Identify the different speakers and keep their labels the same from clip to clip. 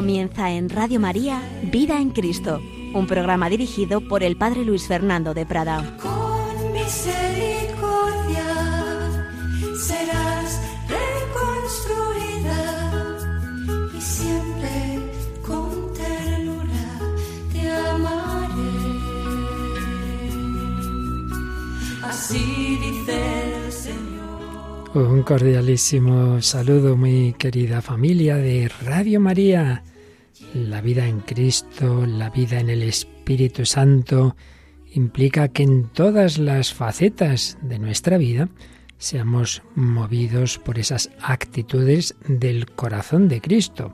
Speaker 1: Comienza en Radio María Vida en Cristo, un programa dirigido por el Padre Luis Fernando de Prada.
Speaker 2: Con misericordia serás reconstruida y siempre con ternura te amaré. Así dice el Señor.
Speaker 3: Un cordialísimo saludo, muy querida familia de Radio María. La vida en Cristo, la vida en el Espíritu Santo, implica que en todas las facetas de nuestra vida seamos movidos por esas actitudes del corazón de Cristo.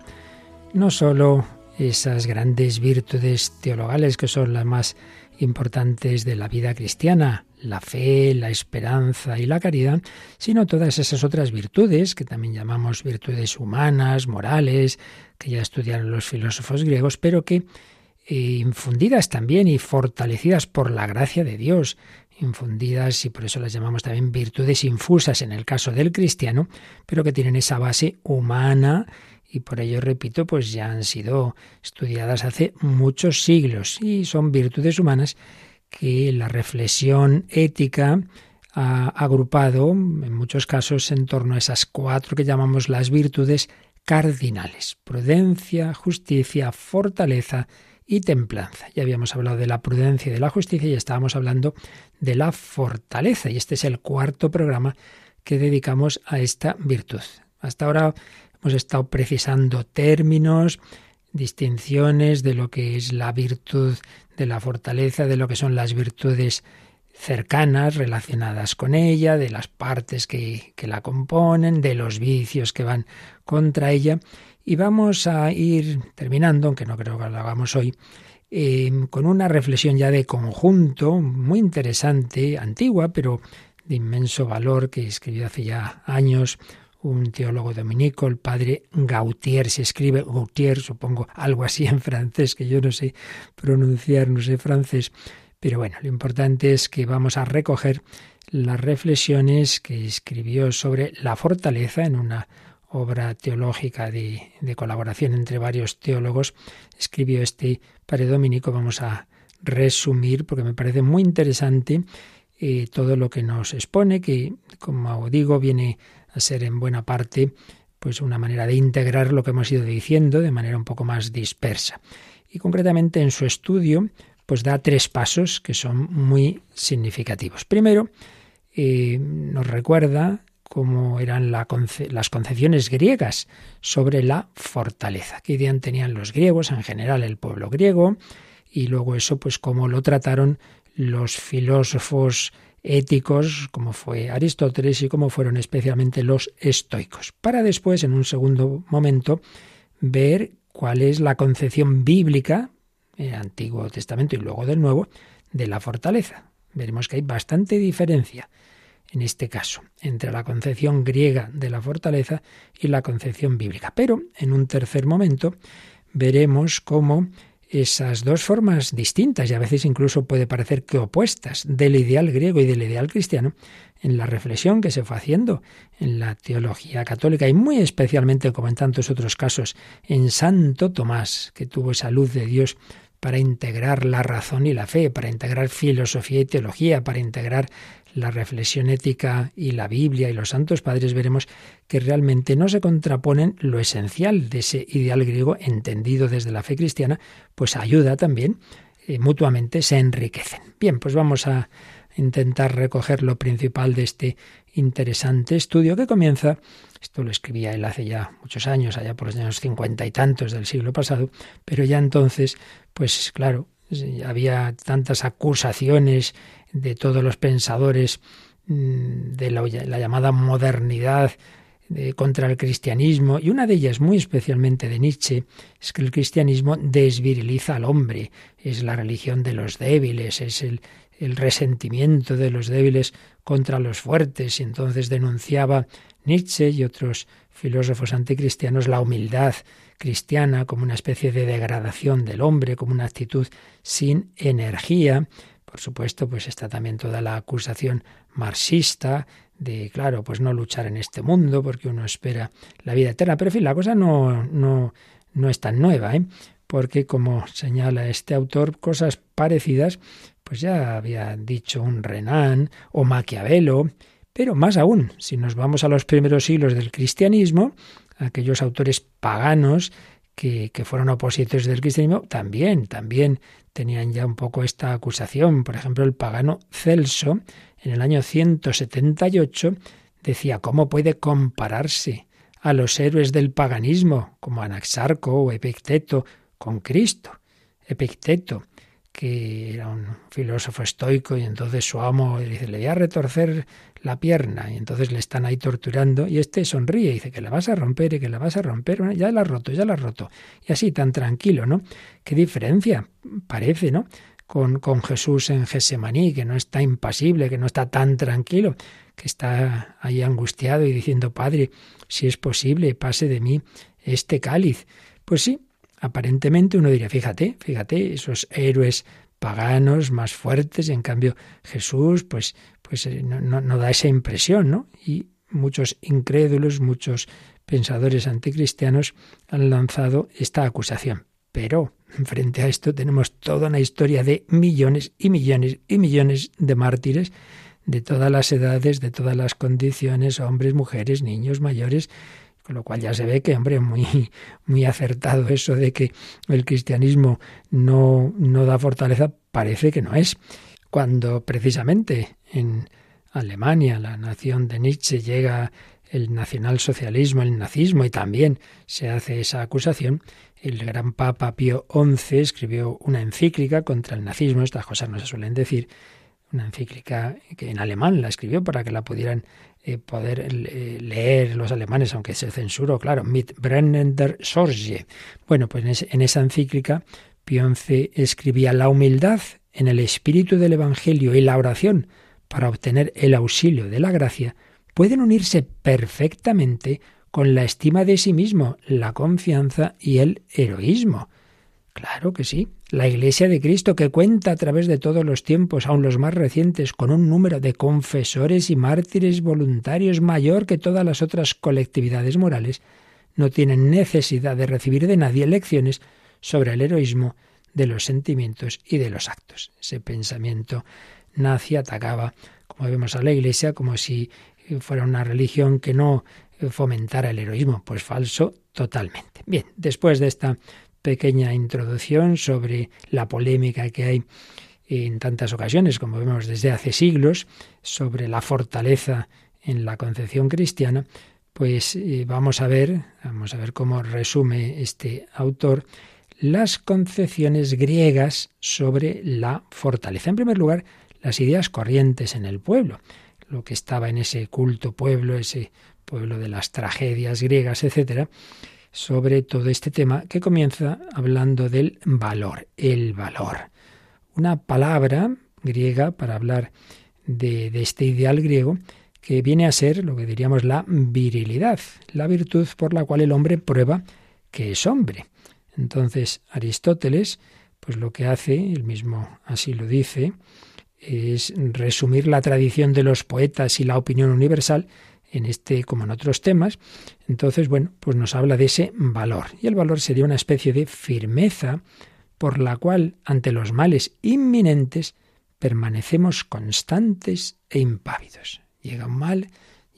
Speaker 3: No sólo esas grandes virtudes teologales que son las más importantes de la vida cristiana, la fe, la esperanza y la caridad, sino todas esas otras virtudes que también llamamos virtudes humanas, morales, que ya estudiaron los filósofos griegos, pero que eh, infundidas también y fortalecidas por la gracia de Dios, infundidas y por eso las llamamos también virtudes infusas en el caso del cristiano, pero que tienen esa base humana y por ello, repito, pues ya han sido estudiadas hace muchos siglos y son virtudes humanas que la reflexión ética ha agrupado en muchos casos en torno a esas cuatro que llamamos las virtudes cardinales, prudencia, justicia, fortaleza y templanza. Ya habíamos hablado de la prudencia y de la justicia y estábamos hablando de la fortaleza y este es el cuarto programa que dedicamos a esta virtud. Hasta ahora hemos estado precisando términos, distinciones de lo que es la virtud de la fortaleza, de lo que son las virtudes cercanas relacionadas con ella, de las partes que, que, la componen, de los vicios que van contra ella. Y vamos a ir terminando, aunque no creo que lo hagamos hoy, eh, con una reflexión ya de conjunto muy interesante, antigua, pero de inmenso valor, que escribió hace ya años un teólogo dominico, el padre Gautier, se escribe Gautier, supongo algo así en francés, que yo no sé pronunciar, no sé francés, pero bueno, lo importante es que vamos a recoger las reflexiones que escribió sobre la fortaleza en una obra teológica de, colaboración entre varios teólogos, escribió este padre dominico, vamos a resumir porque me parece muy interesante eh, todo lo que nos expone, que como digo viene a ser en buena parte pues una manera de integrar lo que hemos ido diciendo de manera un poco más dispersa. Y concretamente en su estudio pues da tres pasos que son muy significativos. Primero, eh, nos recuerda cómo eran las concepciones griegas sobre la fortaleza. ¿Qué idea tenían los griegos, en general el pueblo griego? Y luego eso, pues cómo lo trataron los filósofos éticos, como fue Aristóteles y como fueron especialmente los estoicos, para después, en un segundo momento, ver cuál es la concepción bíblica, el Antiguo Testamento y luego del Nuevo, de la fortaleza. Veremos que hay bastante diferencia en este caso entre la concepción griega de la fortaleza y la concepción bíblica. Pero en un tercer momento veremos cómo esas dos formas distintas y a veces incluso puede parecer que opuestas del ideal griego y del ideal cristiano en la reflexión que se fue haciendo en la teología católica y muy especialmente como en tantos otros casos en Santo Tomás que tuvo esa luz de Dios para integrar la razón y la fe, para integrar filosofía y teología, para integrar la reflexión ética y la Biblia y los santos padres, veremos que realmente no se contraponen lo esencial de ese ideal griego entendido desde la fe cristiana, pues ayuda también, eh, mutuamente se enriquecen. Bien, pues vamos a intentar recoger lo principal de este interesante estudio que comienza, esto lo escribía él hace ya muchos años, allá por los años cincuenta y tantos del siglo pasado, pero ya entonces, pues claro, había tantas acusaciones de todos los pensadores mm, de la, la llamada modernidad de, contra el cristianismo, y una de ellas muy especialmente de Nietzsche, es que el cristianismo desviriliza al hombre, es la religión de los débiles, es el, el resentimiento de los débiles contra los fuertes, y entonces denunciaba Nietzsche y otros filósofos anticristianos la humildad cristiana como una especie de degradación del hombre, como una actitud sin energía, por supuesto, pues está también toda la acusación marxista de, claro, pues no luchar en este mundo porque uno espera la vida eterna. Pero en fin, la cosa no, no, no es tan nueva, ¿eh? porque como señala este autor, cosas parecidas, pues ya había dicho un Renan o Maquiavelo, pero más aún, si nos vamos a los primeros siglos del cristianismo, aquellos autores paganos que, que, fueron opositores del cristianismo, también, también tenían ya un poco esta acusación. Por ejemplo, el pagano Celso, en el año 178, decía, ¿cómo puede compararse a los héroes del paganismo, como Anaxarco o Epicteto, con Cristo? Epicteto, que era un filósofo estoico y entonces su amo le dice, le voy a retorcer la pierna y entonces le están ahí torturando y este sonríe y dice que la vas a romper y que la vas a romper, ya la ha roto, ya la ha roto. Y así tan tranquilo, ¿no? Qué diferencia parece, ¿no? Con, con Jesús en Gesemaní, que no está impasible, que no está tan tranquilo, que está ahí angustiado y diciendo, Padre, si es posible, pase de mí este cáliz. Pues sí, Aparentemente uno diría, fíjate, fíjate, esos héroes paganos más fuertes, y en cambio Jesús, pues, pues eh, no, no, da esa impresión, ¿no? Y muchos incrédulos, muchos pensadores anticristianos han lanzado esta acusación. Pero frente a esto tenemos toda una historia de millones y millones y millones de mártires de todas las edades, de todas las condiciones, hombres, mujeres, niños, mayores, con lo cual ya se ve que, hombre, muy, muy acertado eso de que el cristianismo no, no da fortaleza, parece que no es. Cuando precisamente en Alemania, la nación de Nietzsche, llega el nacionalsocialismo, el nazismo, y también se hace esa acusación, el gran Papa Pío XI escribió una encíclica contra el nazismo, estas cosas no se suelen decir, una encíclica que en alemán la escribió para que la pudieran eh, poder eh, leer los alemanes, aunque se censuró, claro, mit brennender Sorge. Bueno, pues en, esa encíclica Pío escribía la humildad en el espíritu del Evangelio y la oración para obtener el auxilio de la gracia pueden unirse perfectamente con la estima de sí mismo, la confianza y el heroísmo. Claro que sí. La Iglesia de Cristo, que cuenta a través de todos los tiempos, aun los más recientes, con un número de confesores y mártires voluntarios mayor que todas las otras colectividades morales, no tiene necesidad de recibir de nadie lecciones sobre el heroísmo de los sentimientos y de los actos. Ese pensamiento nazi atacaba, como vemos a la Iglesia, como si fuera una religión que no fomentara el heroísmo. Pues falso totalmente. Bien, después de esta pequeña introducción sobre la polémica que hay en tantas ocasiones, como vemos desde hace siglos, sobre la fortaleza en la concepción cristiana, pues eh, vamos a ver, vamos a ver cómo resume este autor las concepciones griegas sobre la fortaleza. En primer lugar, las ideas corrientes en el pueblo, lo que estaba en ese culto pueblo, ese pueblo de las tragedias griegas, etcétera, sobre todo este tema que comienza hablando del valor, el valor. Una palabra griega para hablar de, este ideal griego que viene a ser lo que diríamos la virilidad, la virtud por la cual el hombre prueba que es hombre. Entonces Aristóteles, pues lo que hace, él mismo así lo dice, es resumir la tradición de los poetas y la opinión universal en este como en otros temas. Entonces, bueno, pues nos habla de ese valor. Y el valor sería una especie de firmeza por la cual ante los males inminentes permanecemos constantes e impávidos. Llega un mal,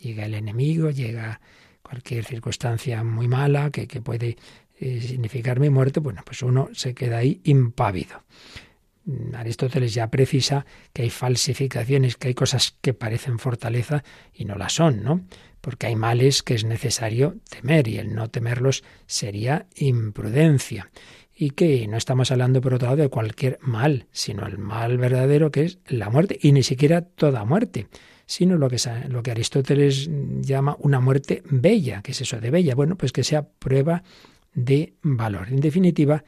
Speaker 3: llega el enemigo, llega cualquier circunstancia muy mala que, puede eh, significar mi muerte, bueno, pues uno se queda ahí impávido. Aristóteles ya precisa que hay falsificaciones, que hay cosas que parecen fortaleza y no la son, ¿no? Porque hay males que es necesario temer y el no temerlos sería imprudencia. Y que no estamos hablando, por otro lado, de cualquier mal, sino el mal verdadero que es la muerte, y ni siquiera toda muerte, sino lo que, lo que Aristóteles llama una muerte bella. ¿Qué es eso de bella? Bueno, pues que sea prueba de valor. En definitiva,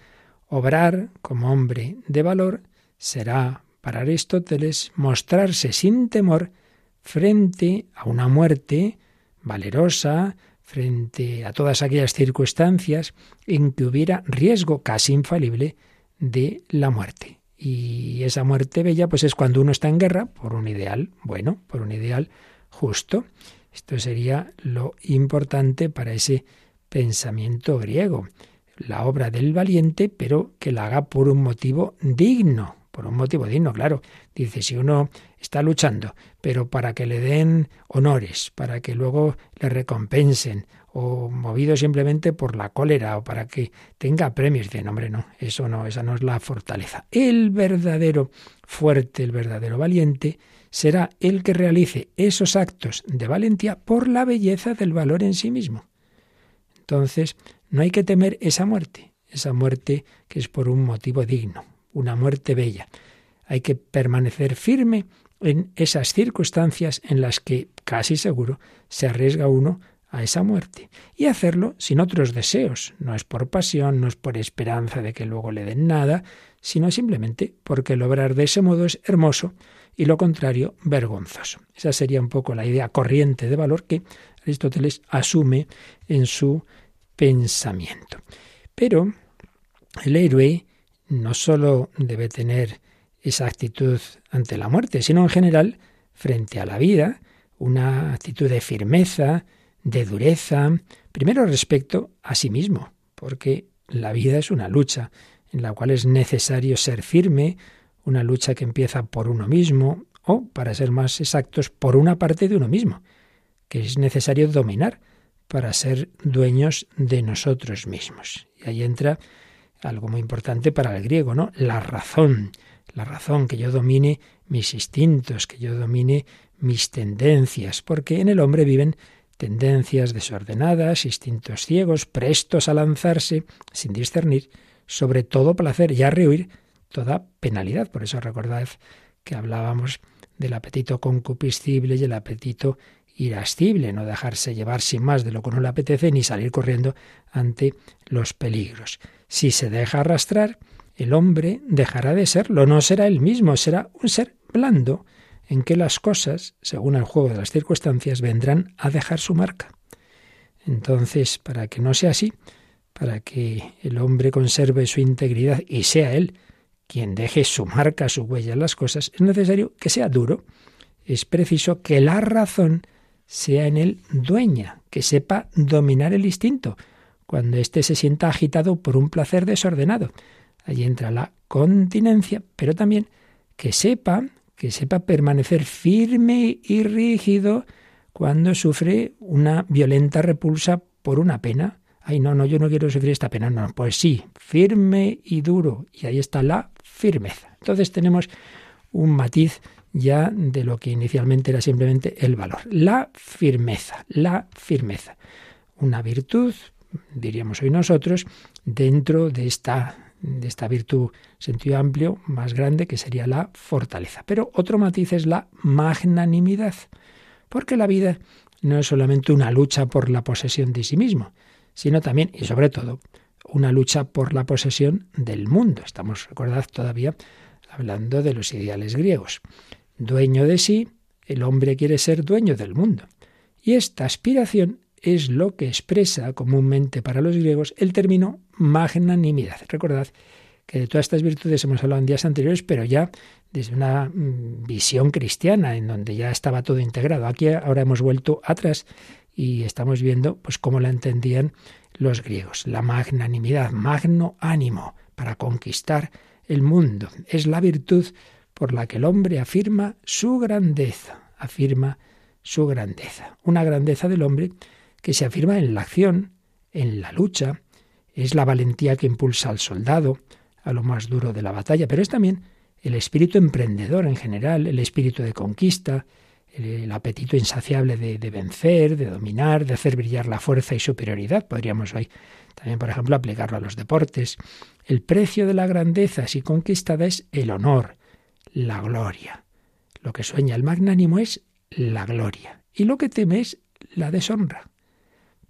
Speaker 3: obrar como hombre de valor será para Aristóteles mostrarse sin temor frente a una muerte valerosa, frente a todas aquellas circunstancias en que hubiera riesgo casi infalible de la muerte. Y esa muerte bella, pues es cuando uno está en guerra por un ideal bueno, por un ideal justo. Esto sería lo importante para ese pensamiento griego. la obra del valiente, pero que la haga por un motivo digno, por un motivo digno, claro. Dice, si uno está luchando, pero para que le den honores, para que luego le recompensen, o movido simplemente por la cólera, o para que tenga premios, dice, no, hombre, no, eso no, esa no es la fortaleza. El verdadero fuerte, el verdadero valiente, será el que realice esos actos de valentía por la belleza del valor en sí mismo. Entonces, no hay que temer esa muerte, esa muerte que es por un motivo digno, una muerte bella. Hay que permanecer firme en esas circunstancias en las que casi seguro se arriesga uno a esa muerte y hacerlo sin otros deseos. No es por pasión, no es por esperanza de que luego le den nada, sino simplemente porque el obrar de ese modo es hermoso y lo contrario vergonzoso. Esa sería un poco la idea corriente de valor que Aristóteles asume en su pensamiento. Pero el héroe no sólo debe tener esa actitud ante la muerte, sino en general frente a la vida, una actitud de firmeza, de dureza, primero respecto a sí mismo, porque la vida es una lucha en la cual es necesario ser firme, una lucha que empieza por uno mismo, o, para ser más exactos, por una parte de uno mismo, que es necesario dominar para ser dueños de nosotros mismos. Y ahí entra algo muy importante para el griego, ¿no? La razón, la razón, que yo domine mis instintos, que yo domine mis tendencias, porque en el hombre viven tendencias desordenadas, instintos ciegos, prestos a lanzarse, sin discernir, sobre todo placer y a rehuir toda penalidad. Por eso recordad que hablábamos del apetito concupiscible y el apetito irascible, no dejarse llevar sin más de lo que uno le apetece ni salir corriendo ante los peligros. Si se deja arrastrar, el hombre dejará de serlo, no será el mismo, será un ser blando, en que las cosas, según el juego de las circunstancias, vendrán a dejar su marca. Entonces, para que no sea así, para que el hombre conserve su integridad y sea él quien deje su marca, su huella en las cosas, es necesario que sea duro. Es preciso que la razón sea en él dueña, que sepa dominar el instinto, cuando éste se sienta agitado por un placer desordenado. Allí entra la continencia, pero también que sepa que sepa permanecer firme y rígido cuando sufre una violenta repulsa por una pena. Ay, no, no, yo no quiero sufrir esta pena. No, pues sí, firme y duro. Y ahí está la firmeza. Entonces tenemos un matiz ya de lo que inicialmente era simplemente el valor. La firmeza, la firmeza. Una virtud, diríamos hoy nosotros, dentro de esta de esta virtud sentido amplio más grande que sería la fortaleza. Pero otro matiz es la magnanimidad, porque la vida no es solamente una lucha por la posesión de sí mismo, sino también y sobre todo una lucha por la posesión del mundo. Estamos, recordad, todavía hablando de los ideales griegos. Dueño de sí, el hombre quiere ser dueño del mundo. Y esta aspiración es lo que expresa comúnmente para los griegos el término magnanimidad. Recordad que de todas estas virtudes hemos hablado en días anteriores, pero ya desde una mm, visión cristiana, en donde ya estaba todo integrado. Aquí ahora hemos vuelto atrás y estamos viendo pues cómo la entendían los griegos. La magnanimidad, magno ánimo, para conquistar el mundo. Es la virtud por la que el hombre afirma su grandeza, afirma su grandeza. Una grandeza del hombre que se afirma en la acción, en la lucha, es la valentía que impulsa al soldado a lo más duro de la batalla, pero es también el espíritu emprendedor en general, el espíritu de conquista, el, apetito insaciable de, vencer, de dominar, de hacer brillar la fuerza y superioridad. Podríamos hoy también, por ejemplo, aplicarlo a los deportes. El precio de la grandeza, si conquistada, es el honor, la gloria. Lo que sueña el magnánimo es la gloria y lo que teme es la deshonra.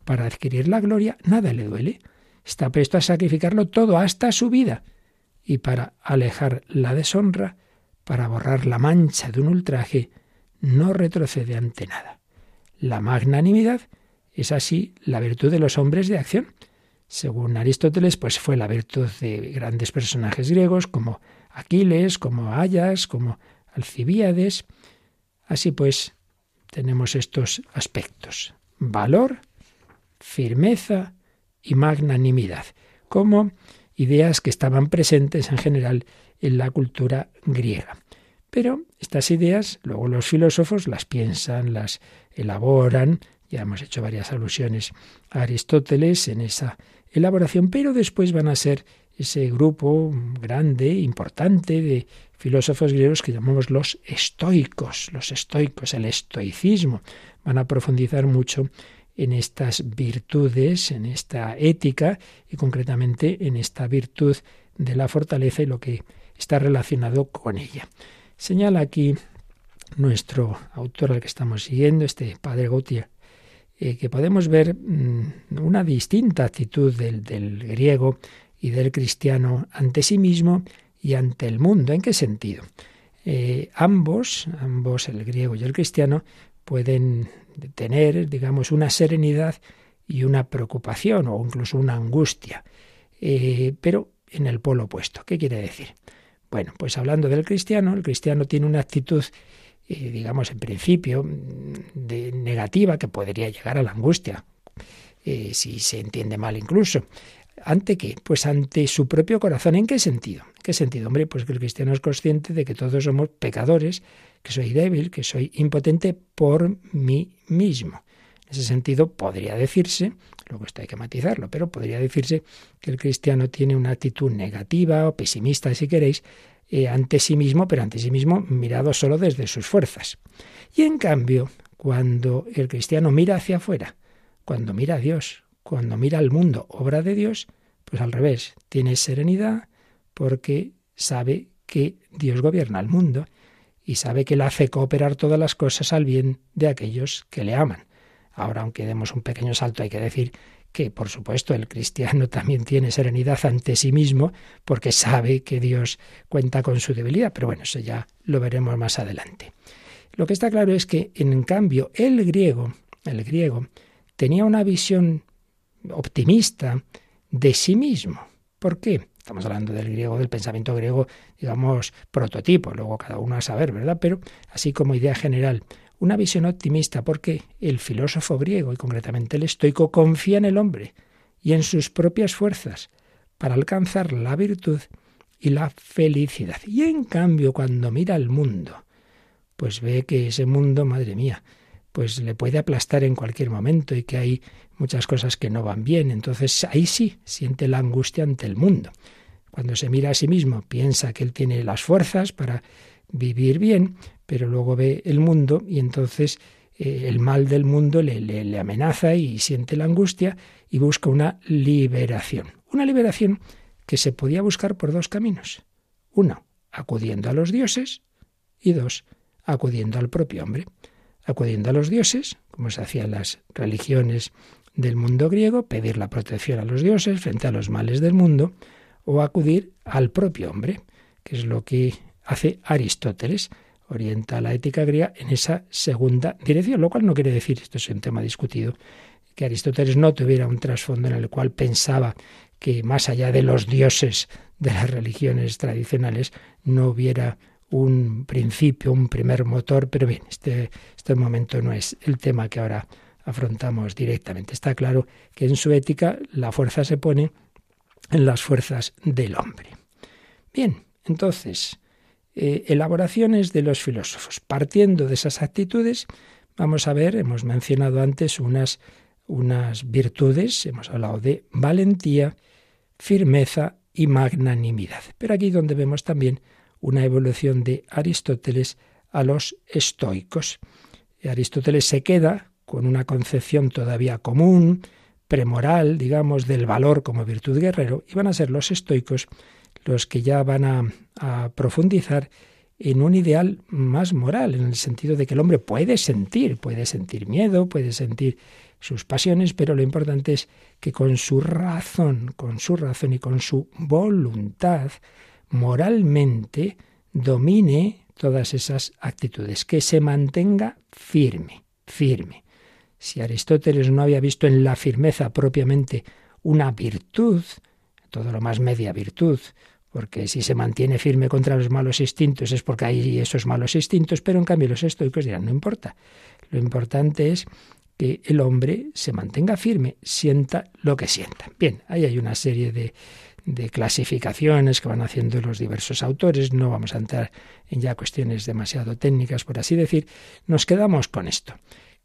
Speaker 3: Para adquirir la gloria nada le duele. Está presto a sacrificarlo todo hasta su vida. Y para alejar la deshonra, para borrar la mancha de un ultraje, no retrocede ante nada. La magnanimidad es así la virtud de los hombres de acción. Según Aristóteles, pues fue la virtud de grandes personajes griegos como Aquiles, como Ayas, como Alcibíades. Así pues, tenemos estos aspectos. Valor, firmeza y magnanimidad. como ideas que estaban presentes en general en la cultura griega. Pero estas ideas luego los filósofos las piensan, las elaboran, ya hemos hecho varias alusiones a Aristóteles en esa elaboración, pero después van a ser ese grupo grande, importante de filósofos griegos que llamamos los estoicos, los estoicos, el estoicismo. Van a profundizar mucho en estas virtudes, en esta ética y concretamente en esta virtud de la fortaleza y lo que está relacionado con ella. Señala aquí nuestro autor al que estamos siguiendo, este padre Gautier, eh, que podemos ver mm, una distinta actitud del, griego y del cristiano ante sí mismo y ante el mundo. ¿En qué sentido? Eh, ambos, ambos, el griego y el cristiano, pueden tener, digamos, una serenidad y una preocupación o incluso una angustia, eh, pero en el polo opuesto. ¿Qué quiere decir? Bueno, pues hablando del cristiano, el cristiano tiene una actitud, eh, digamos, en principio, de negativa que podría llegar a la angustia, si se entiende mal incluso. ¿Ante qué? Pues ante su propio corazón. ¿En qué sentido? ¿En qué sentido? Hombre, pues que el cristiano es consciente de que todos somos pecadores, que soy débil, que soy impotente por mí mismo. En ese sentido, podría decirse, luego esto hay que matizarlo, pero podría decirse que el cristiano tiene una actitud negativa o pesimista, si queréis, eh, ante sí mismo, pero ante sí mismo mirado solo desde sus fuerzas. Y en cambio, cuando el cristiano mira hacia afuera, cuando mira a Dios, cuando mira al mundo, obra de Dios, pues al revés, tiene serenidad porque sabe que Dios gobierna el mundo y sabe que Él hace cooperar todas las cosas al bien de aquellos que le aman. Ahora, aunque demos un pequeño salto, hay que decir que, por supuesto, el cristiano también tiene serenidad ante sí mismo porque sabe que Dios cuenta con su debilidad, pero bueno, eso ya lo veremos más adelante. Lo que está claro es que, en cambio, el griego, el griego, tenía una visión optimista de sí mismo. ¿Por qué? Estamos hablando del griego, del pensamiento griego, digamos, prototipo, luego cada uno a saber, ¿verdad? Pero así como idea general, una visión optimista porque el filósofo griego, y concretamente el estoico, confía en el hombre y en sus propias fuerzas para alcanzar la virtud y la felicidad. Y en cambio, cuando mira al mundo, pues ve que ese mundo, madre mía, pues le puede aplastar en cualquier momento y que hay muchas cosas que no van bien. Entonces ahí sí siente la angustia ante el mundo. Cuando se mira a sí mismo, piensa que él tiene las fuerzas para vivir bien, pero luego ve el mundo y entonces eh, el mal del mundo le, le amenaza y siente la angustia y busca una liberación. Una liberación que se podía buscar por dos caminos. Uno, acudiendo a los dioses y dos, acudiendo al propio hombre acudiendo a los dioses, como se hacía en las religiones del mundo griego, pedir la protección a los dioses frente a los males del mundo, o acudir al propio hombre, que es lo que hace Aristóteles, orienta la ética griega en esa segunda dirección, lo cual no quiere decir, esto es un tema discutido, que Aristóteles no tuviera un trasfondo en el cual pensaba que más allá de los dioses de las religiones tradicionales no hubiera un principio, un primer motor, pero bien, este, este momento no es el tema que ahora afrontamos directamente. Está claro que en su ética la fuerza se pone en las fuerzas del hombre. Bien, entonces, eh, elaboraciones de los filósofos. Partiendo de esas actitudes, vamos a ver, hemos mencionado antes unas, unas virtudes, hemos hablado de valentía, firmeza y magnanimidad. Pero aquí donde vemos también una evolución de Aristóteles a los estoicos. Aristóteles se queda con una concepción todavía común, premoral, digamos, del valor como virtud guerrero, y van a ser los estoicos los que ya van a, a profundizar en un ideal más moral, en el sentido de que el hombre puede sentir, puede sentir miedo, puede sentir sus pasiones, pero lo importante es que con su razón, con su razón y con su voluntad, moralmente domine todas esas actitudes, que se mantenga firme, firme. Si Aristóteles no había visto en la firmeza propiamente una virtud, todo lo más media virtud, porque si se mantiene firme contra los malos instintos es porque hay esos malos instintos, pero en cambio los estoicos dirán, no importa, lo importante es que el hombre se mantenga firme, sienta lo que sienta. Bien, ahí hay una serie de, de clasificaciones que van haciendo los diversos autores. No vamos a entrar en ya cuestiones demasiado técnicas, por así decir. Nos quedamos con esto,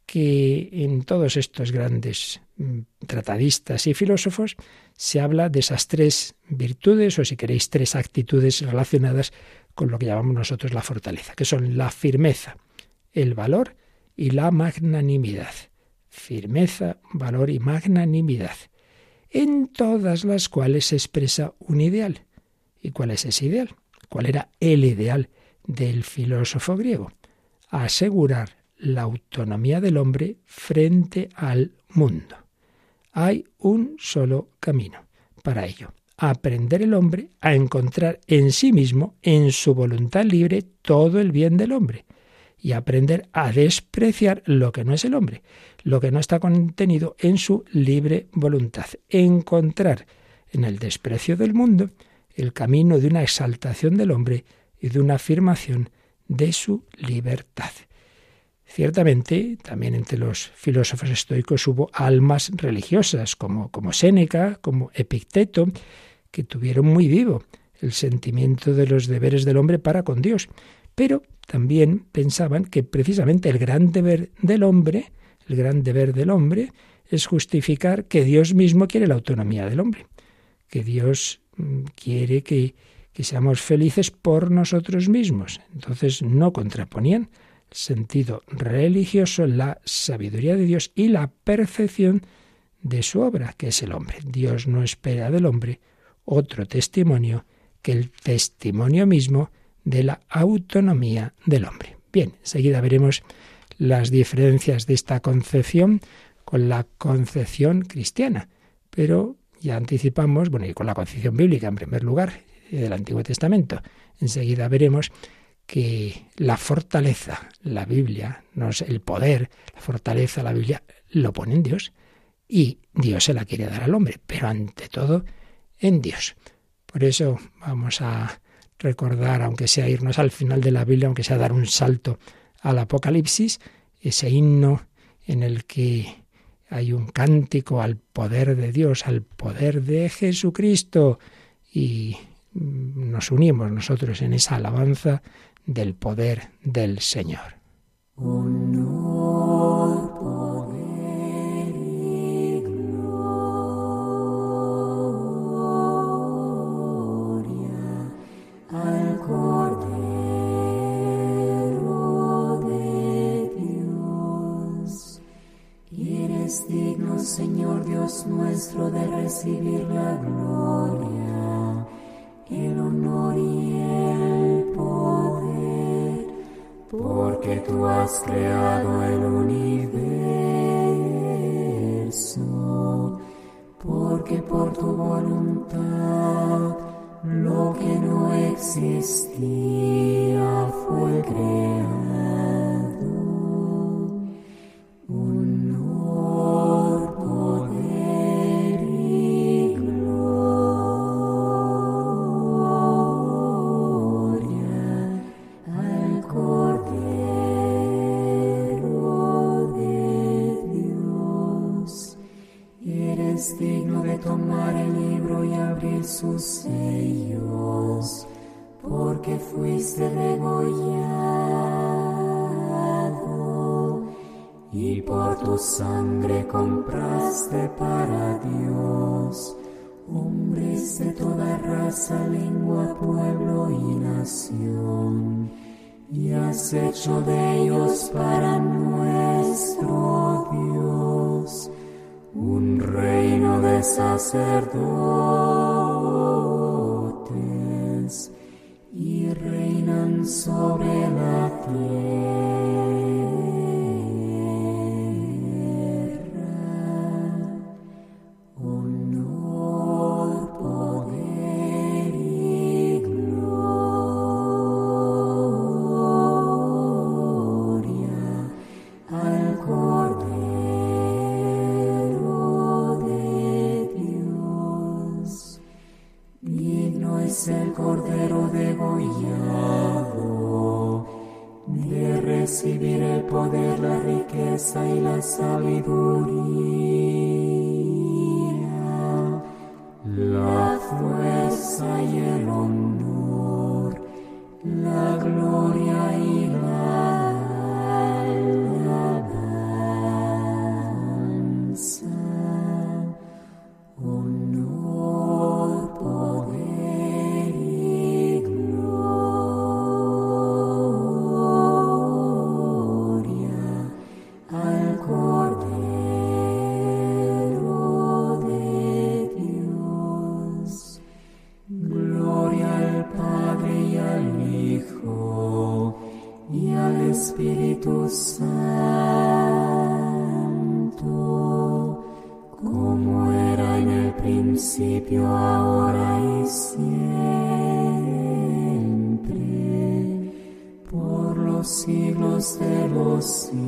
Speaker 3: que en todos estos grandes mm, tratadistas y filósofos se habla de esas tres virtudes, o si queréis, tres actitudes relacionadas con lo que llamamos nosotros la fortaleza, que son la firmeza, el valor y la magnanimidad firmeza, valor y magnanimidad, en todas las cuales se expresa un ideal. ¿Y cuál es ese ideal? ¿Cuál era el ideal del filósofo griego? Asegurar la autonomía del hombre frente al mundo. Hay un solo camino para ello. Aprender el hombre a encontrar en sí mismo, en su voluntad libre, todo el bien del hombre y aprender a despreciar lo que no es el hombre, lo que no está contenido en su libre voluntad. Encontrar en el desprecio del mundo el camino de una exaltación del hombre y de una afirmación de su libertad. Ciertamente, también entre los filósofos estoicos hubo almas religiosas, como, como Séneca, como Epicteto, que tuvieron muy vivo el sentimiento de los deberes del hombre para con Dios. Pero también pensaban que precisamente el gran deber del hombre, el gran deber del hombre, es justificar que Dios mismo quiere la autonomía del hombre, que Dios mm, quiere que, que seamos felices por nosotros mismos. Entonces no contraponían el sentido religioso, la sabiduría de Dios y la perfección de su obra, que es el hombre. Dios no espera del hombre otro testimonio que el testimonio mismo de la autonomía del hombre. Bien, enseguida veremos las diferencias de esta concepción con la concepción cristiana, pero ya anticipamos, bueno, y con la concepción bíblica en primer lugar, del Antiguo Testamento. Enseguida veremos que la fortaleza, la Biblia, no es el poder, la fortaleza, la Biblia, lo pone en Dios y Dios se la quiere dar al hombre, pero ante todo en Dios. Por eso vamos a recordar, aunque sea irnos al final de la Biblia, aunque sea dar un salto al Apocalipsis, ese himno en el que hay un cántico al poder de Dios, al poder de Jesucristo, y nos unimos nosotros en esa alabanza del poder del Señor.
Speaker 2: Señor y nación, y has hecho de ellos para nuestro Dios un reino de sacerdotes y reinan sobre la tierra. Los siglos de los siglos.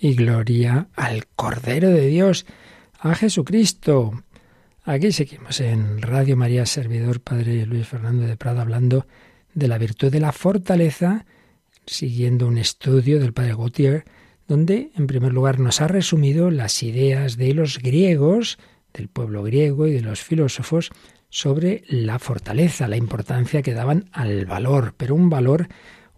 Speaker 3: Y gloria al Cordero de Dios, a Jesucristo. Aquí seguimos en Radio María Servidor Padre Luis Fernando de Prado hablando de la virtud de la fortaleza, siguiendo un estudio del Padre Gautier, donde en primer lugar nos ha resumido las ideas de los griegos, del pueblo griego y de los filósofos sobre la fortaleza, la importancia que daban al valor, pero un valor,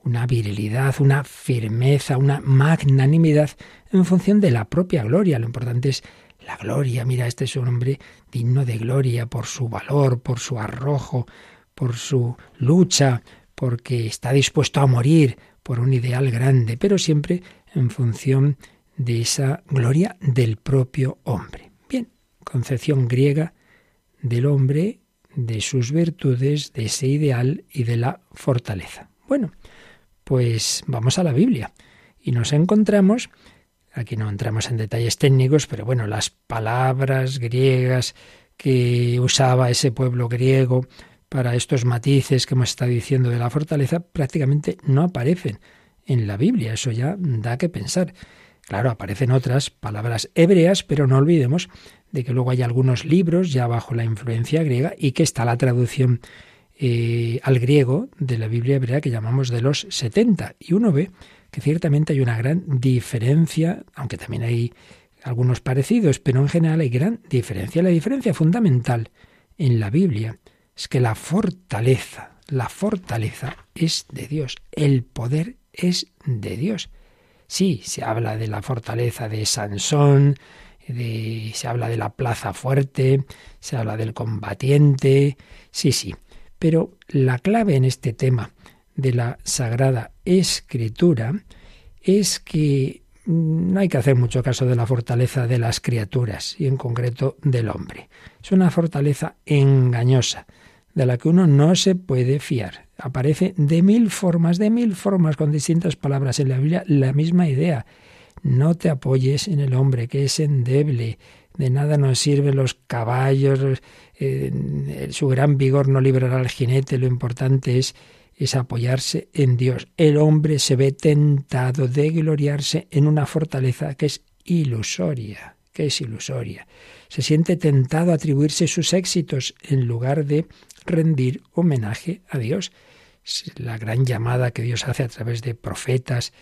Speaker 3: una virilidad, una firmeza, una magnanimidad en función de la propia gloria. Lo importante es la gloria. Mira, este es un hombre digno de gloria por su valor, por su arrojo, por su lucha, porque está dispuesto a morir por un ideal grande, pero siempre en función de esa gloria del propio hombre. Bien, concepción griega del hombre, de sus virtudes, de ese ideal y de la fortaleza. Bueno, pues vamos a la Biblia y nos encontramos, aquí no entramos en detalles técnicos, pero bueno, las palabras griegas que usaba ese pueblo griego para estos matices que hemos estado diciendo de la fortaleza prácticamente no aparecen en la Biblia. Eso ya da que pensar. Claro, aparecen otras palabras hebreas, pero no olvidemos de que luego hay algunos libros ya bajo la influencia griega y que está la traducción eh, al griego de la Biblia hebrea que llamamos de los 70. Y uno ve que ciertamente hay una gran diferencia, aunque también hay algunos parecidos, pero en general hay gran diferencia. La diferencia fundamental en la Biblia es que la fortaleza, la fortaleza es de Dios, el poder es de Dios. Sí, se habla de la fortaleza de Sansón, de, se habla de la plaza fuerte, se habla del combatiente, sí, sí, pero la clave en este tema de la Sagrada Escritura es que no hay que hacer mucho caso de la fortaleza de las criaturas y en concreto del hombre. Es una fortaleza engañosa de la que uno no se puede fiar. Aparece de mil formas, de mil formas, con distintas palabras en la Biblia, la misma idea. No te apoyes en el hombre, que es endeble. De nada nos sirven los caballos, su gran vigor no librará al jinete, lo importante es, es apoyarse en Dios. El hombre se ve tentado de gloriarse en una fortaleza que es ilusoria, que es ilusoria. Se siente tentado a atribuirse sus éxitos en lugar de rendir homenaje a Dios. La gran llamada que Dios hace a través de profetas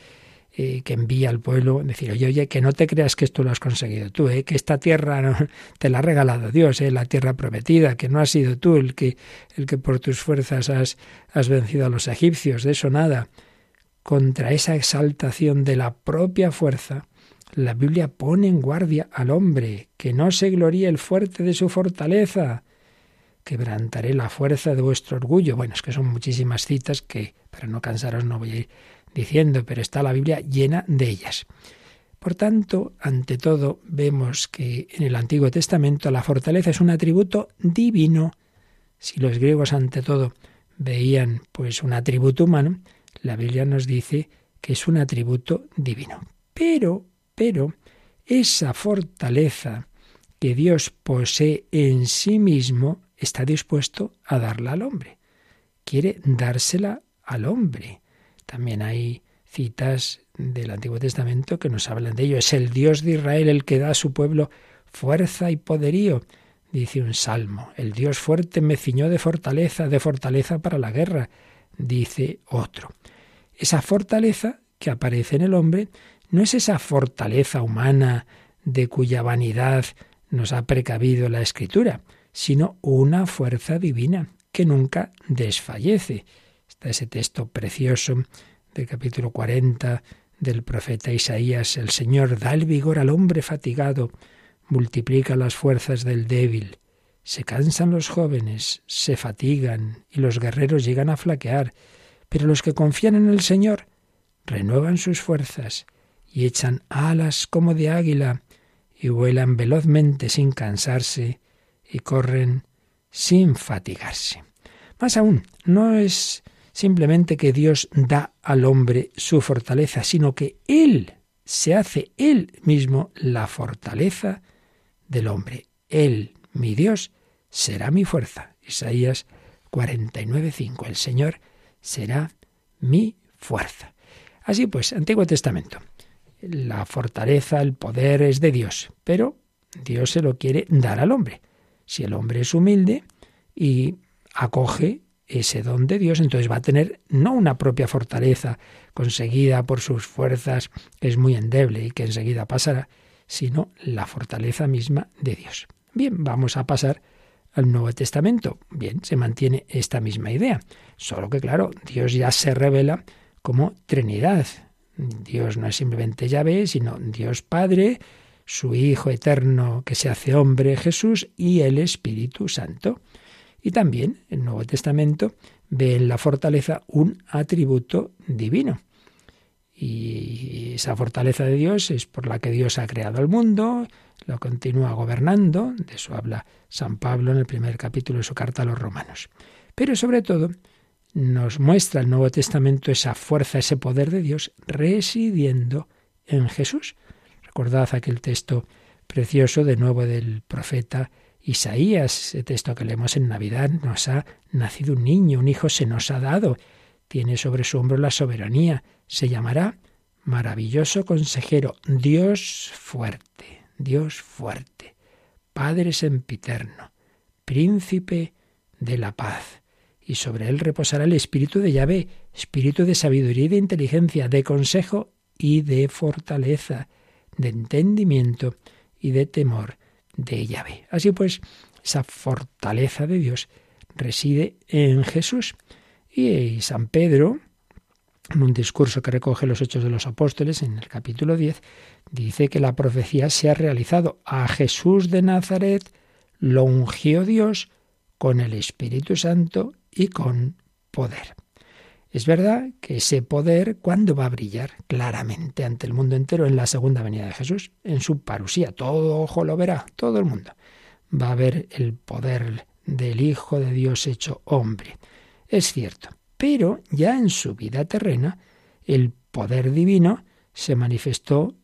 Speaker 3: eh, que envía al pueblo, decir, oye, oye, que no te creas que esto lo has conseguido tú, eh, que esta tierra te la ha regalado Dios, eh, la tierra prometida, que no has sido tú el que, el que por tus fuerzas has, has vencido a los egipcios, de eso nada. Contra esa exaltación de la propia fuerza, la Biblia pone en guardia al hombre, que no se gloríe el fuerte de su fortaleza, quebrantaré la fuerza de vuestro orgullo. Bueno, es que son muchísimas citas que, para no cansaros, no voy a ir diciendo, pero está la Biblia llena de ellas. Por tanto, ante todo, vemos que en el Antiguo Testamento la fortaleza es un atributo divino. Si los griegos ante todo veían pues un atributo humano, la Biblia nos dice que es un atributo divino. Pero, pero, esa fortaleza que Dios posee en sí mismo, está dispuesto a darla al hombre. Quiere dársela al hombre. También hay citas del Antiguo Testamento que nos hablan de ello. Es el Dios de Israel el que da a su pueblo fuerza y poderío. Dice un salmo, el Dios fuerte me ciñó de fortaleza, de fortaleza para la guerra, dice otro. Esa fortaleza que aparece en el hombre no es esa fortaleza humana de cuya vanidad nos ha precavido la Escritura, sino una fuerza divina que nunca desfallece. Está ese texto precioso del capítulo 40 del profeta Isaías, el Señor da el vigor al hombre fatigado, multiplica las fuerzas del débil. Se cansan los jóvenes, se fatigan y los guerreros llegan a flaquear, pero los que confían en el Señor renuevan sus fuerzas y echan alas como de águila y vuelan velozmente sin cansarse y corren sin fatigarse. Más aún, no es simplemente que Dios da al hombre su fortaleza, sino que Él se hace Él mismo la fortaleza del hombre. Él, mi Dios, será mi fuerza. Isaías 49.5. El Señor será mi fuerza. Así pues, Antiguo Testamento. La fortaleza, el poder es de Dios, pero Dios se lo quiere dar al hombre. Si el hombre es humilde y acoge ese don de Dios, entonces va a tener no una propia fortaleza conseguida por sus fuerzas, que es muy endeble y que enseguida pasará, sino la fortaleza misma de Dios. Bien, vamos a pasar al Nuevo Testamento. Bien, se mantiene esta misma idea, solo que claro, Dios ya se revela como Trinidad. Dios no es simplemente Yahvé, sino Dios Padre, su Hijo eterno que se hace hombre, Jesús, y el Espíritu Santo. Y también el Nuevo Testamento ve en la fortaleza un atributo divino. Y esa fortaleza de Dios es por la que Dios ha creado el mundo, lo continúa gobernando, de eso habla San Pablo en el primer capítulo de su carta a los romanos. Pero sobre todo nos muestra el Nuevo Testamento esa fuerza, ese poder de Dios residiendo en Jesús. Recordad aquel texto precioso de nuevo del profeta Isaías, ese texto que leemos en Navidad, nos ha nacido un niño, un hijo se nos ha dado, tiene sobre su hombro la soberanía, se llamará maravilloso consejero, Dios fuerte, Dios fuerte, Padre sempiterno, príncipe de la paz. Y sobre él reposará el espíritu de Yahvé, espíritu de sabiduría y de inteligencia, de consejo y de fortaleza, de entendimiento y de temor de Yahvé. Así pues, esa fortaleza de Dios reside en Jesús. Y San Pedro, en un discurso que recoge los Hechos de los Apóstoles, en el capítulo 10, dice que la profecía se ha realizado. A Jesús de Nazaret lo ungió Dios con el Espíritu Santo y con poder. Es verdad que ese poder, ¿cuándo va a brillar? Claramente ante el mundo entero en la segunda venida de Jesús, en su parusía. Todo ojo lo verá, todo el mundo. Va a ver el poder del Hijo de Dios hecho hombre. Es cierto, pero ya en su vida terrena, el poder divino se manifestó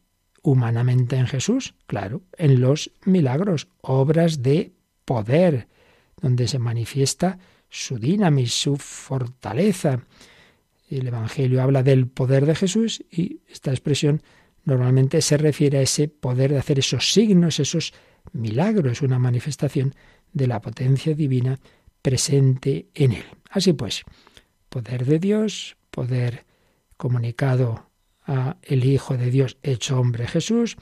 Speaker 3: humanamente en Jesús, claro, en los milagros, obras de poder, donde se manifiesta su dinamis, su fortaleza, el Evangelio habla del poder de Jesús y esta expresión normalmente se refiere a ese poder de hacer esos signos, esos milagros, una manifestación de la potencia divina presente en él. Así pues, poder de Dios, poder comunicado a el Hijo de Dios hecho hombre Jesús,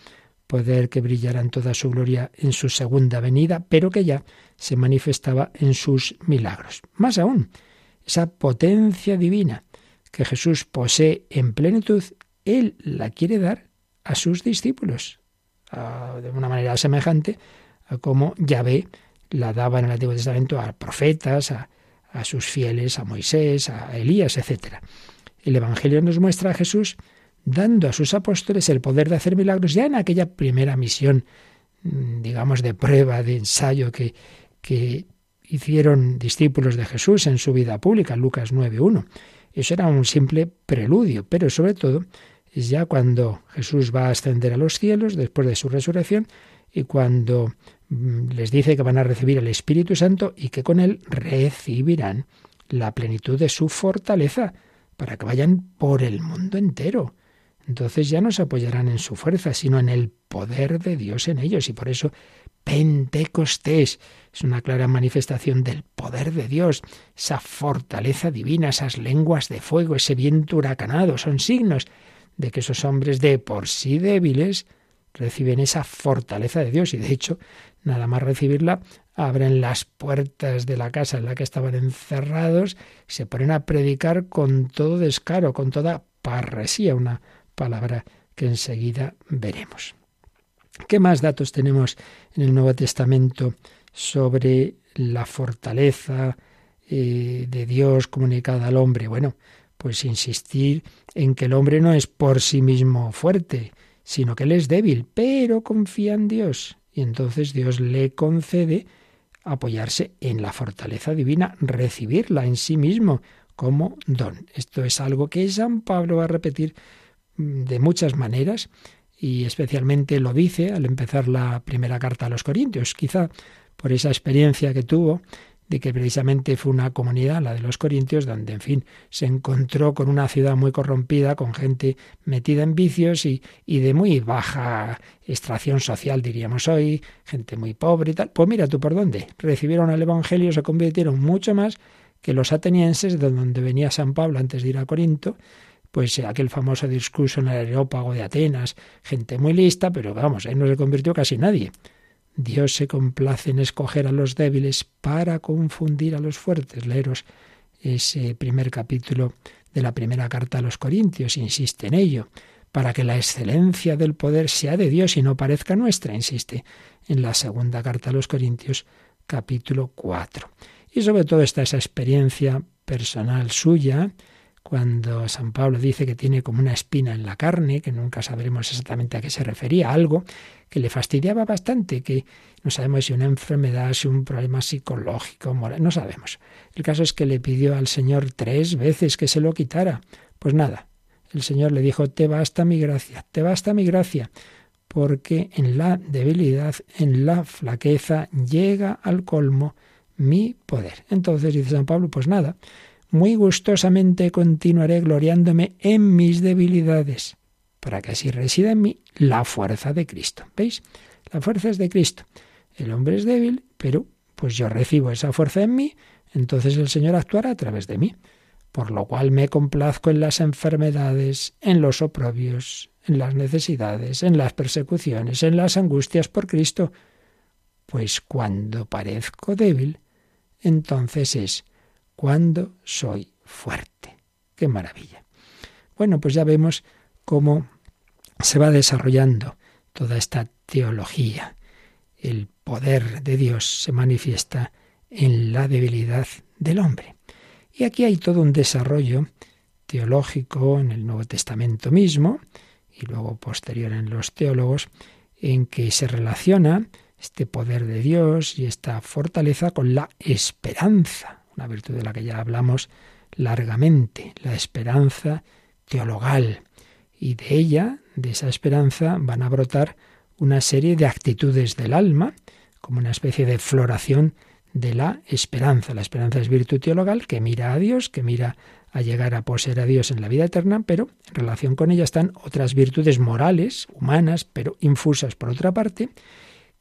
Speaker 3: poder que brillará en toda su gloria en su segunda venida, pero que ya se manifestaba en sus milagros. Más aún, esa potencia divina que Jesús posee en plenitud, Él la quiere dar a sus discípulos, de una manera semejante a como Yahvé la daba en el Antiguo Testamento a profetas, a, a sus fieles, a Moisés, a Elías, etc. El Evangelio nos muestra a Jesús dando a sus apóstoles el poder de hacer milagros ya en aquella primera misión, mm, digamos, de prueba, de ensayo que, que hicieron discípulos de Jesús en su vida pública, Lucas 9.1. Eso era un simple preludio, pero sobre todo Es ya cuando Jesús va a ascender a los cielos después de su resurrección y cuando mm, les dice que van a recibir el Espíritu Santo y que con él recibirán la plenitud de su fortaleza para que vayan por el mundo entero. Entonces ya no se apoyarán en su fuerza, sino en el poder de Dios en ellos. Y por eso Pentecostés es una clara manifestación del poder de Dios, esa fortaleza divina, esas lenguas de fuego, ese viento huracanado, son signos de que esos hombres de por sí débiles reciben esa fortaleza de Dios y de hecho, nada más recibirla, abren las puertas de la casa en la que estaban encerrados se ponen a predicar con todo descaro, con toda parresía, una palabra que enseguida veremos. ¿Qué más datos tenemos en el Nuevo Testamento sobre la fortaleza eh, de Dios comunicada al hombre? Bueno, pues insistir en que el hombre no es por sí mismo fuerte, sino que él es débil, pero confía en Dios. Y entonces Dios le concede apoyarse en la fortaleza divina, recibirla en sí mismo como don. Esto es algo que San Pablo va a repetir mm, de muchas maneras y especialmente lo dice al empezar la primera carta a los Corintios, quizá por esa experiencia que tuvo de que precisamente fue una comunidad, la de los Corintios, donde, en fin, se encontró con una ciudad muy corrompida, con gente metida en vicios y, y de muy baja extracción social, diríamos hoy, gente muy pobre y tal. Pues mira tú por dónde. Recibieron el Evangelio, se convirtieron mucho más que los atenienses, de donde venía San Pablo antes de ir a Corinto, pues aquel famoso discurso en el Areópago de Atenas, gente muy lista, pero vamos, ahí no se convirtió casi nadie. Dios se complace en escoger a los débiles para confundir a los fuertes. Leeros ese primer capítulo de la primera carta a los Corintios, insiste en ello, para que la excelencia del poder sea de Dios y no parezca nuestra, insiste en la segunda carta a los Corintios, capítulo 4. Y sobre todo está esa experiencia personal suya, cuando San Pablo dice que tiene como una espina en la carne, que nunca sabremos exactamente a qué se refería, algo que le fastidiaba bastante, que no sabemos si una enfermedad, si un problema psicológico, moral, no sabemos. El caso es que le pidió al Señor tres veces que se lo quitara. Pues nada, el Señor le dijo, te basta mi gracia, te basta mi gracia, porque en la debilidad, en la flaqueza, llega al colmo mi poder. Entonces dice San Pablo, pues nada, muy gustosamente continuaré gloriándome en mis debilidades, para que así resida en mí la fuerza de Cristo. ¿Veis? La fuerza es de Cristo. El hombre es débil, pero pues yo recibo esa fuerza en mí, entonces el Señor actuará a través de mí. Por lo cual me complazco en las enfermedades, en los oprobios, en las necesidades, en las persecuciones, en las angustias por Cristo. Pues cuando parezco débil, entonces es cuando soy fuerte. ¡Qué maravilla! Bueno, pues ya vemos cómo se va desarrollando toda esta teología. El poder de Dios se manifiesta en la debilidad del hombre. Y aquí hay todo un desarrollo teológico en el Nuevo Testamento mismo y luego posterior en los teólogos en que se relaciona este poder de Dios y esta fortaleza con la esperanza una virtud de la que ya hablamos largamente, la esperanza teologal. Y de ella, de esa esperanza, van a brotar una serie de actitudes del alma, como una especie de floración de la esperanza. La esperanza es virtud teologal que mira a Dios, que mira a llegar a poseer a Dios en la vida eterna, pero en relación con ella están otras virtudes morales, humanas, pero infusas por otra parte,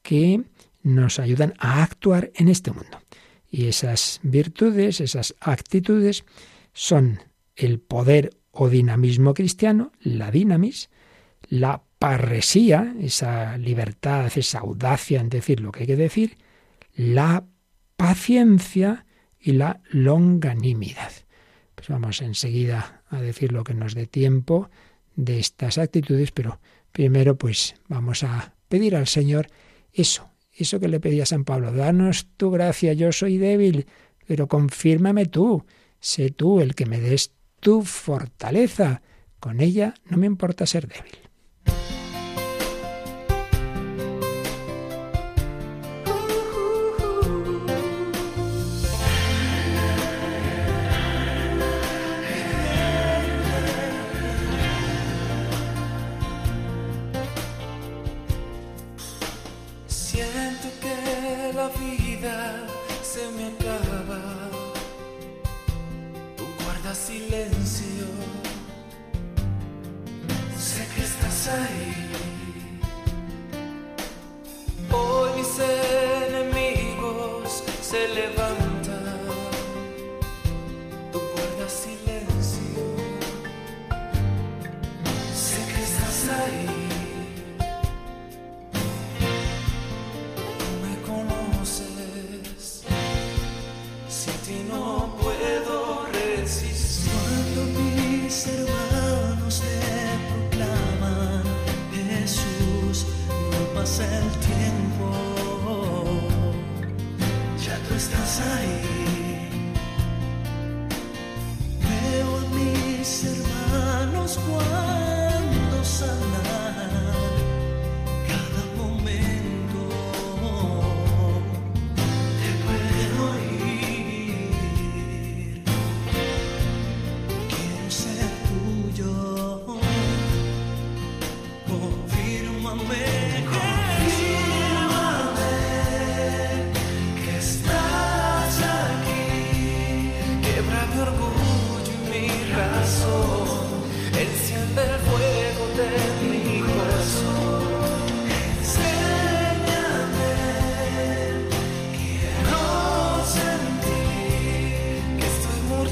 Speaker 3: que nos ayudan a actuar en este mundo. Y esas virtudes, esas actitudes, son el poder o dinamismo cristiano, la dinamis, la parresía, esa libertad, esa audacia en decir lo que hay que decir, la paciencia y la longanimidad. Pues vamos enseguida a decir lo que nos dé tiempo de estas actitudes, pero primero pues vamos a pedir al Señor eso, eso que le pedía San Pablo, danos tu gracia, yo soy débil, pero confírmame tú, sé tú el que me des tu fortaleza. Con ella no me importa ser débil.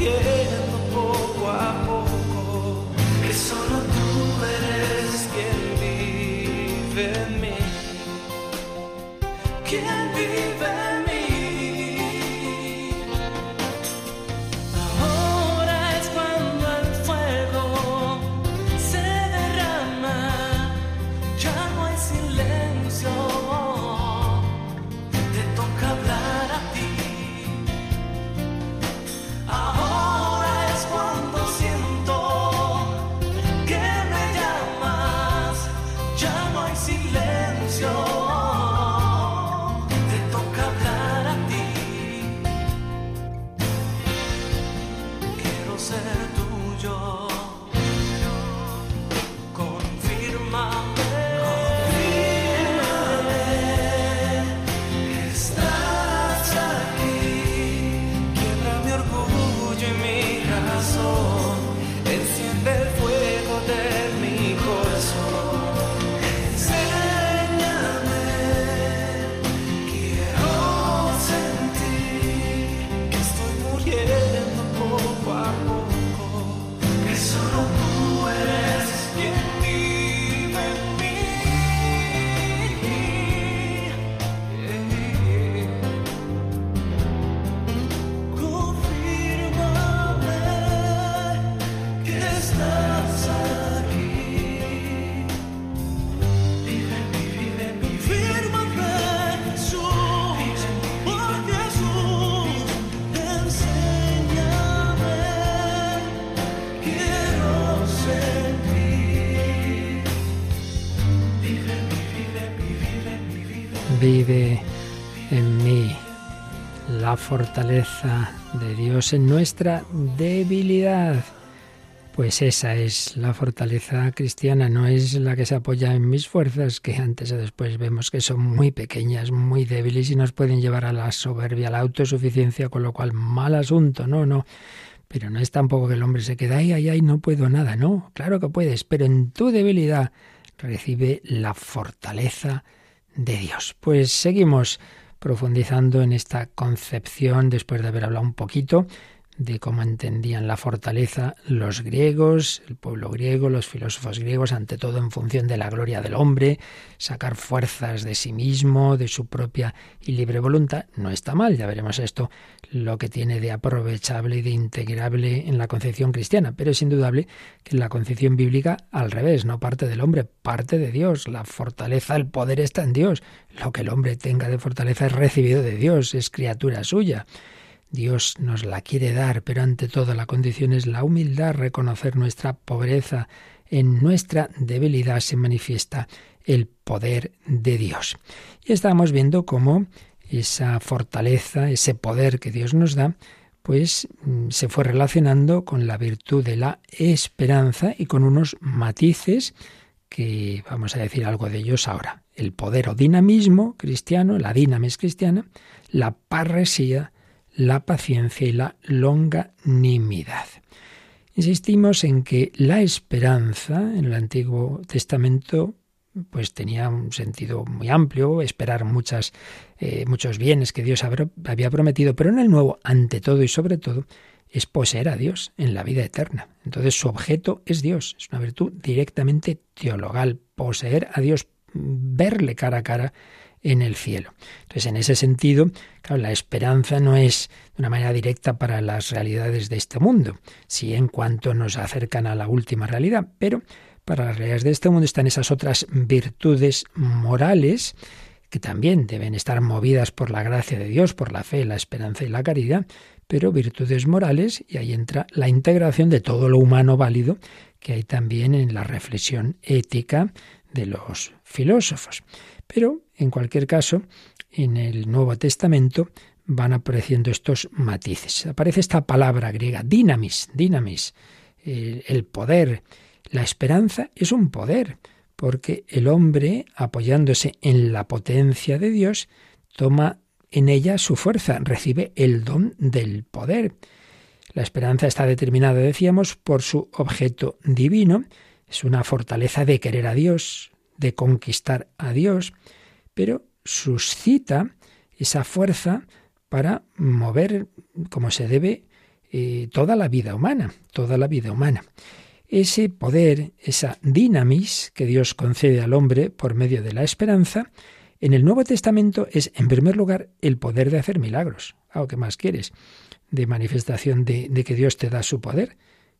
Speaker 4: Estoy muriendo poco a poco, vive en mí.
Speaker 3: La fortaleza de Dios en nuestra debilidad. Pues esa es la fortaleza cristiana, no es la que se apoya en mis fuerzas, que antes o después vemos que son muy pequeñas, muy débiles y nos pueden llevar a la soberbia, a la autosuficiencia, con lo cual mal asunto, no, no. Pero no es tampoco que el hombre se quede ahí, ahí, ahí, no puedo nada, no, claro que puedes, pero en tu debilidad recibe la fortaleza de Dios. Pues seguimos profundizando en esta concepción después de haber hablado un poquito de cómo entendían la fortaleza los griegos, el pueblo griego, los filósofos griegos, ante todo en función de la gloria del hombre, sacar fuerzas de sí mismo, de su propia y libre voluntad, no está mal, ya veremos esto, lo que tiene de aprovechable y de integrable en la concepción cristiana, pero es indudable que en la concepción bíblica al revés, no parte del hombre, parte de Dios, la fortaleza, el poder está en Dios, lo que el hombre tenga de fortaleza es recibido de Dios, es criatura suya. Dios nos la quiere dar, pero ante todo la condición es la humildad, reconocer nuestra pobreza. En nuestra debilidad se manifiesta el poder de Dios. Y estamos viendo cómo esa fortaleza, ese poder que Dios nos da, pues se fue relacionando con la virtud de la esperanza y con unos matices que vamos a decir algo de ellos ahora. El poder o dinamismo cristiano, la dinamis cristiana, la parresía, la paciencia y la longanimidad. Insistimos en que la esperanza en el Antiguo Testamento pues tenía un sentido muy amplio, esperar muchas, eh, muchos bienes que Dios había prometido, pero en el Nuevo, ante todo y sobre todo, es poseer a Dios en la vida eterna. Entonces su objeto es Dios, es una virtud directamente teologal, poseer a Dios, verle cara a cara en el cielo. Entonces, en ese sentido, claro, la esperanza no es de una manera directa para las realidades de este mundo, sí en cuanto nos acercan a la última realidad, pero para las realidades de este mundo están esas otras virtudes morales que también deben estar movidas por la gracia de Dios, por la fe, la esperanza y la caridad, pero virtudes morales, y ahí entra la integración de todo lo humano válido que hay también en la reflexión ética de los filósofos. Pero, en cualquier caso, en el Nuevo Testamento van apareciendo estos matices. Aparece esta palabra griega, dinamis, dinamis, el poder. La esperanza es un poder, porque el hombre, apoyándose en la potencia de Dios, toma en ella su fuerza, recibe el don del poder. La esperanza está determinada, decíamos, por su objeto divino, es una fortaleza de querer a Dios, de conquistar a Dios, pero suscita esa fuerza para mover como se debe eh, toda la vida humana, toda la vida humana. Ese poder, esa dinamis que Dios concede al hombre por medio de la esperanza, en el Nuevo Testamento es, en primer lugar, el poder de hacer milagros. Ah, ¿qué más quieres? De manifestación de, de que Dios te da su poder.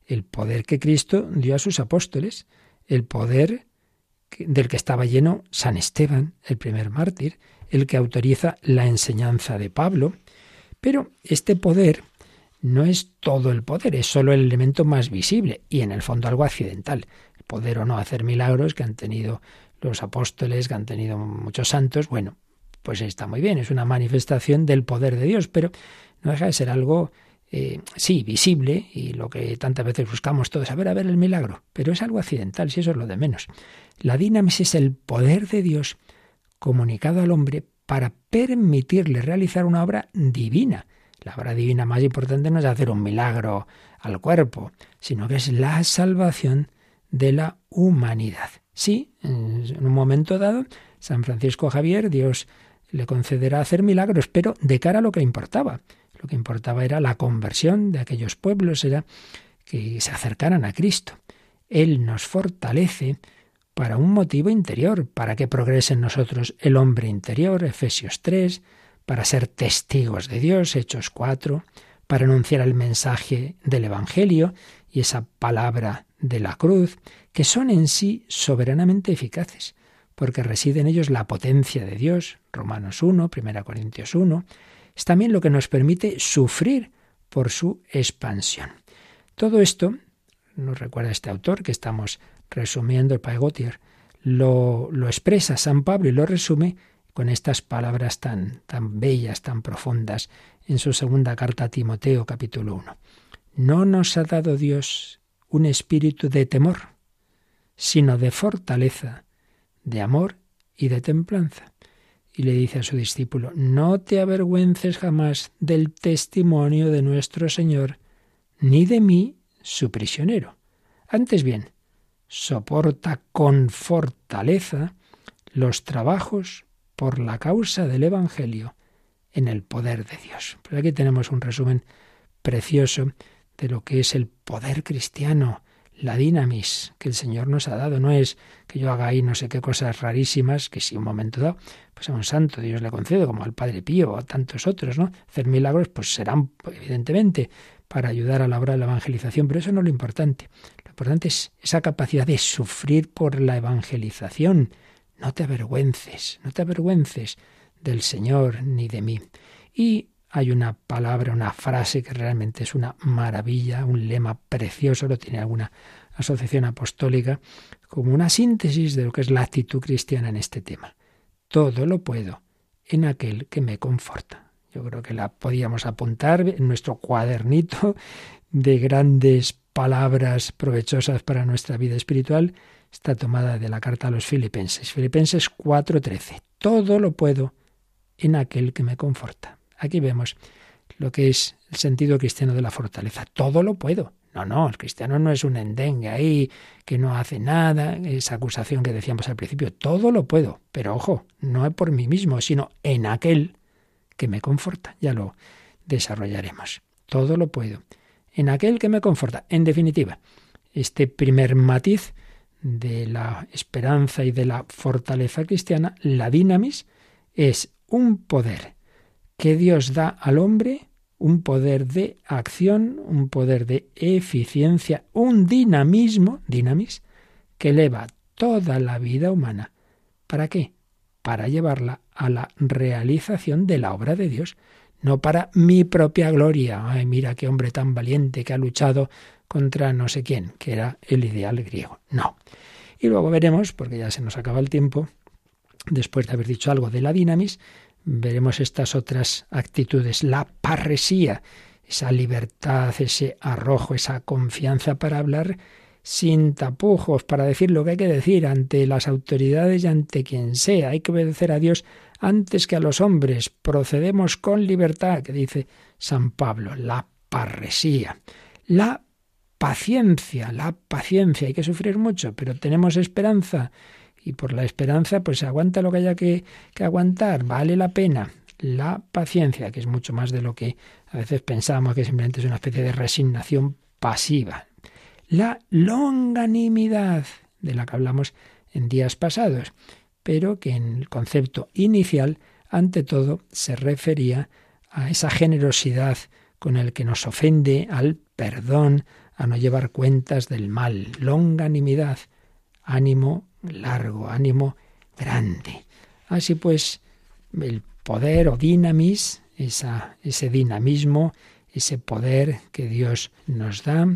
Speaker 3: El poder que Cristo dio a sus apóstoles. El poder del que estaba lleno San Esteban, el primer mártir, el que autoriza la enseñanza de Pablo. Pero este poder no es todo el poder, es solo el elemento más visible y en el fondo algo accidental. El poder o no hacer milagros que han tenido los apóstoles, que han tenido muchos santos, bueno, pues está muy bien, es una manifestación del poder de Dios, pero no deja de ser algo, eh, sí, visible, y lo que tantas veces buscamos todos, a ver, a ver el milagro, pero es algo accidental, si eso es lo de menos. La dinamis es el poder de Dios comunicado al hombre para permitirle realizar una obra divina. La obra divina más importante no es hacer un milagro al cuerpo, sino que es la salvación de la humanidad. Sí, en un momento dado, San Francisco Javier, Dios le concederá hacer milagros, pero de cara a lo que importaba. Lo que importaba era la conversión de aquellos pueblos, era que se acercaran a Cristo. Él nos fortalece para un motivo interior, para que progrese en nosotros el hombre interior, Efesios 3, para ser testigos de Dios, Hechos 4, para anunciar el mensaje del Evangelio y esa palabra de la cruz, que son en sí soberanamente eficaces, porque reside en ellos la potencia de Dios, Romanos 1, 1 Corintios 1, es también lo que nos permite sufrir por su expansión. Todo esto, nos recuerda este autor que estamos resumiendo, el Paegotier, lo, lo expresa San Pablo y lo resume con estas palabras tan, tan bellas, tan profundas, en su segunda carta a Timoteo, capítulo 1. No nos ha dado Dios un espíritu de temor, sino de fortaleza, de amor y de templanza. Y le dice a su discípulo, no te avergüences jamás del testimonio de nuestro Señor, ni de mí, su prisionero. Antes bien, soporta con fortaleza los trabajos por la causa del Evangelio en el poder de Dios. Pero aquí tenemos un resumen precioso de lo que es el poder cristiano, la dinamis que el Señor nos ha dado. No es que yo haga ahí no sé qué cosas rarísimas, que si un momento dado, pues a un santo Dios le concede, como al Padre Pío o a tantos otros, ¿no? Hacer milagros, pues serán, evidentemente, para ayudar a la obra de la evangelización, pero eso no es lo importante. Lo importante es esa capacidad de sufrir por la evangelización. No te avergüences, no te avergüences del Señor ni de mí. Y hay una palabra, una frase que realmente es una maravilla, un lema precioso, lo tiene alguna asociación apostólica, como una síntesis de lo que es la actitud cristiana en este tema. Todo lo puedo en aquel que me conforta. Yo creo que la podíamos apuntar en nuestro cuadernito de grandes palabras provechosas para nuestra vida espiritual. Está tomada de la carta a los filipenses. Filipenses 4:13. Todo lo puedo en aquel que me conforta. Aquí vemos lo que es el sentido cristiano de la fortaleza. Todo lo puedo. No, no, el cristiano no es un endengue ahí, que no hace nada, esa acusación que decíamos al principio, todo lo puedo, pero ojo, no es por mí mismo, sino en aquel que me conforta. Ya lo desarrollaremos. Todo lo puedo. En aquel que me conforta. En definitiva, este primer matiz de la esperanza y de la fortaleza cristiana, la dinamis, es un poder que Dios da al hombre, un poder de acción, un poder de eficiencia, un dinamismo, dinamis, que eleva toda la vida humana. ¿Para qué? Para llevarla a la realización de la obra de Dios, no para mi propia gloria. Ay, mira qué hombre tan valiente que ha luchado contra no sé quién, que era el ideal griego. No. Y luego veremos, porque ya se nos acaba el tiempo, después de haber dicho algo de la dinamis, veremos estas otras actitudes, la parresía, esa libertad, ese arrojo, esa confianza para hablar sin tapujos, para decir lo que hay que decir ante las autoridades y ante quien sea. Hay que obedecer a Dios antes que a los hombres. Procedemos con libertad, que dice San Pablo, la parresía, la paciencia, la paciencia. Hay que sufrir mucho, pero tenemos esperanza y por la esperanza pues aguanta lo que haya que, que aguantar, vale la pena. La paciencia, que es mucho más de lo que a veces pensamos que simplemente es una especie de resignación pasiva. La longanimidad, de la que hablamos en días pasados, pero que en el concepto inicial, ante todo, se refería a esa generosidad con el que nos ofende, al perdón, a no llevar cuentas del mal, longanimidad, ánimo largo, ánimo grande. Así pues, el poder o dinamis, esa, ese dinamismo, ese poder que Dios nos da,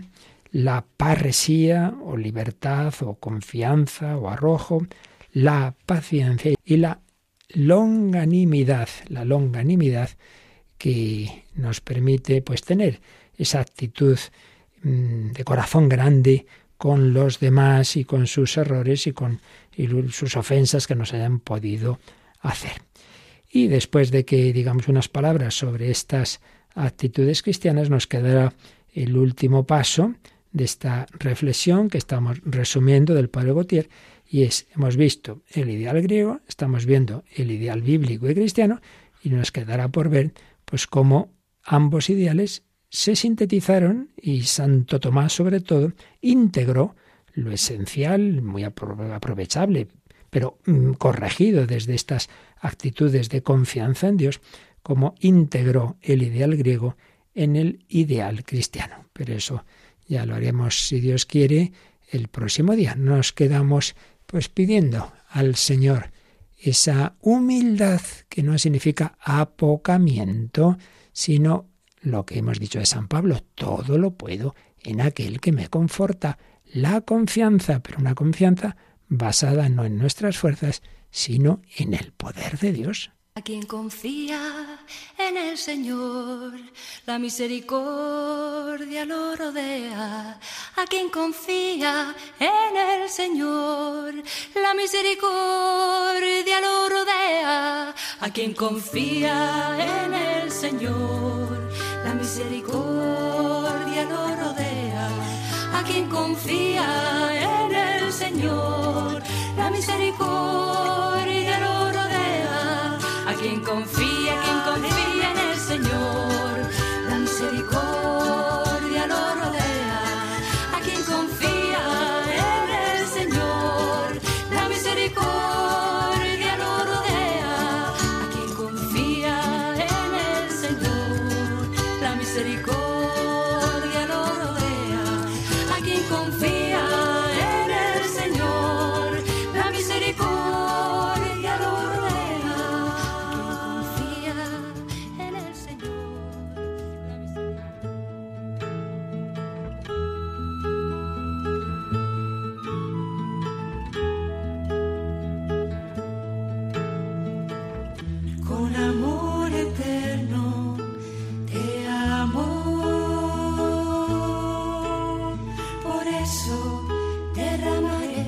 Speaker 3: la parresía o libertad o confianza o arrojo, la paciencia y la longanimidad, la longanimidad que nos permite pues tener esa actitud mm, de corazón grande con los demás y con sus errores y con sus ofensas que nos hayan podido hacer. Y después de que digamos unas palabras sobre estas actitudes cristianas, nos quedará el último paso de esta reflexión que estamos resumiendo del Padre Gautier, y es, hemos visto el ideal griego, estamos viendo el ideal bíblico y cristiano, y nos quedará por ver pues cómo ambos ideales se sintetizaron y Santo Tomás sobre todo integró lo esencial, muy aprovechable, pero mm, corregido desde estas actitudes de confianza en Dios, como integró el ideal griego en el ideal cristiano. Pero eso ya lo haremos, si Dios quiere, el próximo día. Nos quedamos pues pidiendo al Señor esa humildad que no significa apocamiento, sino lo que hemos dicho de San Pablo, todo lo puedo en aquel que me conforta, la confianza, pero una confianza basada no en nuestras fuerzas, sino en el poder de Dios.
Speaker 5: A quien confía en el Señor, la misericordia lo rodea. A quien confía en el Señor, la misericordia lo rodea. A quien confía en el Señor, la misericordia lo rodea. A quien confía en el Señor, la misericordia lo rodea. A quien confía, quien confía en el Señor,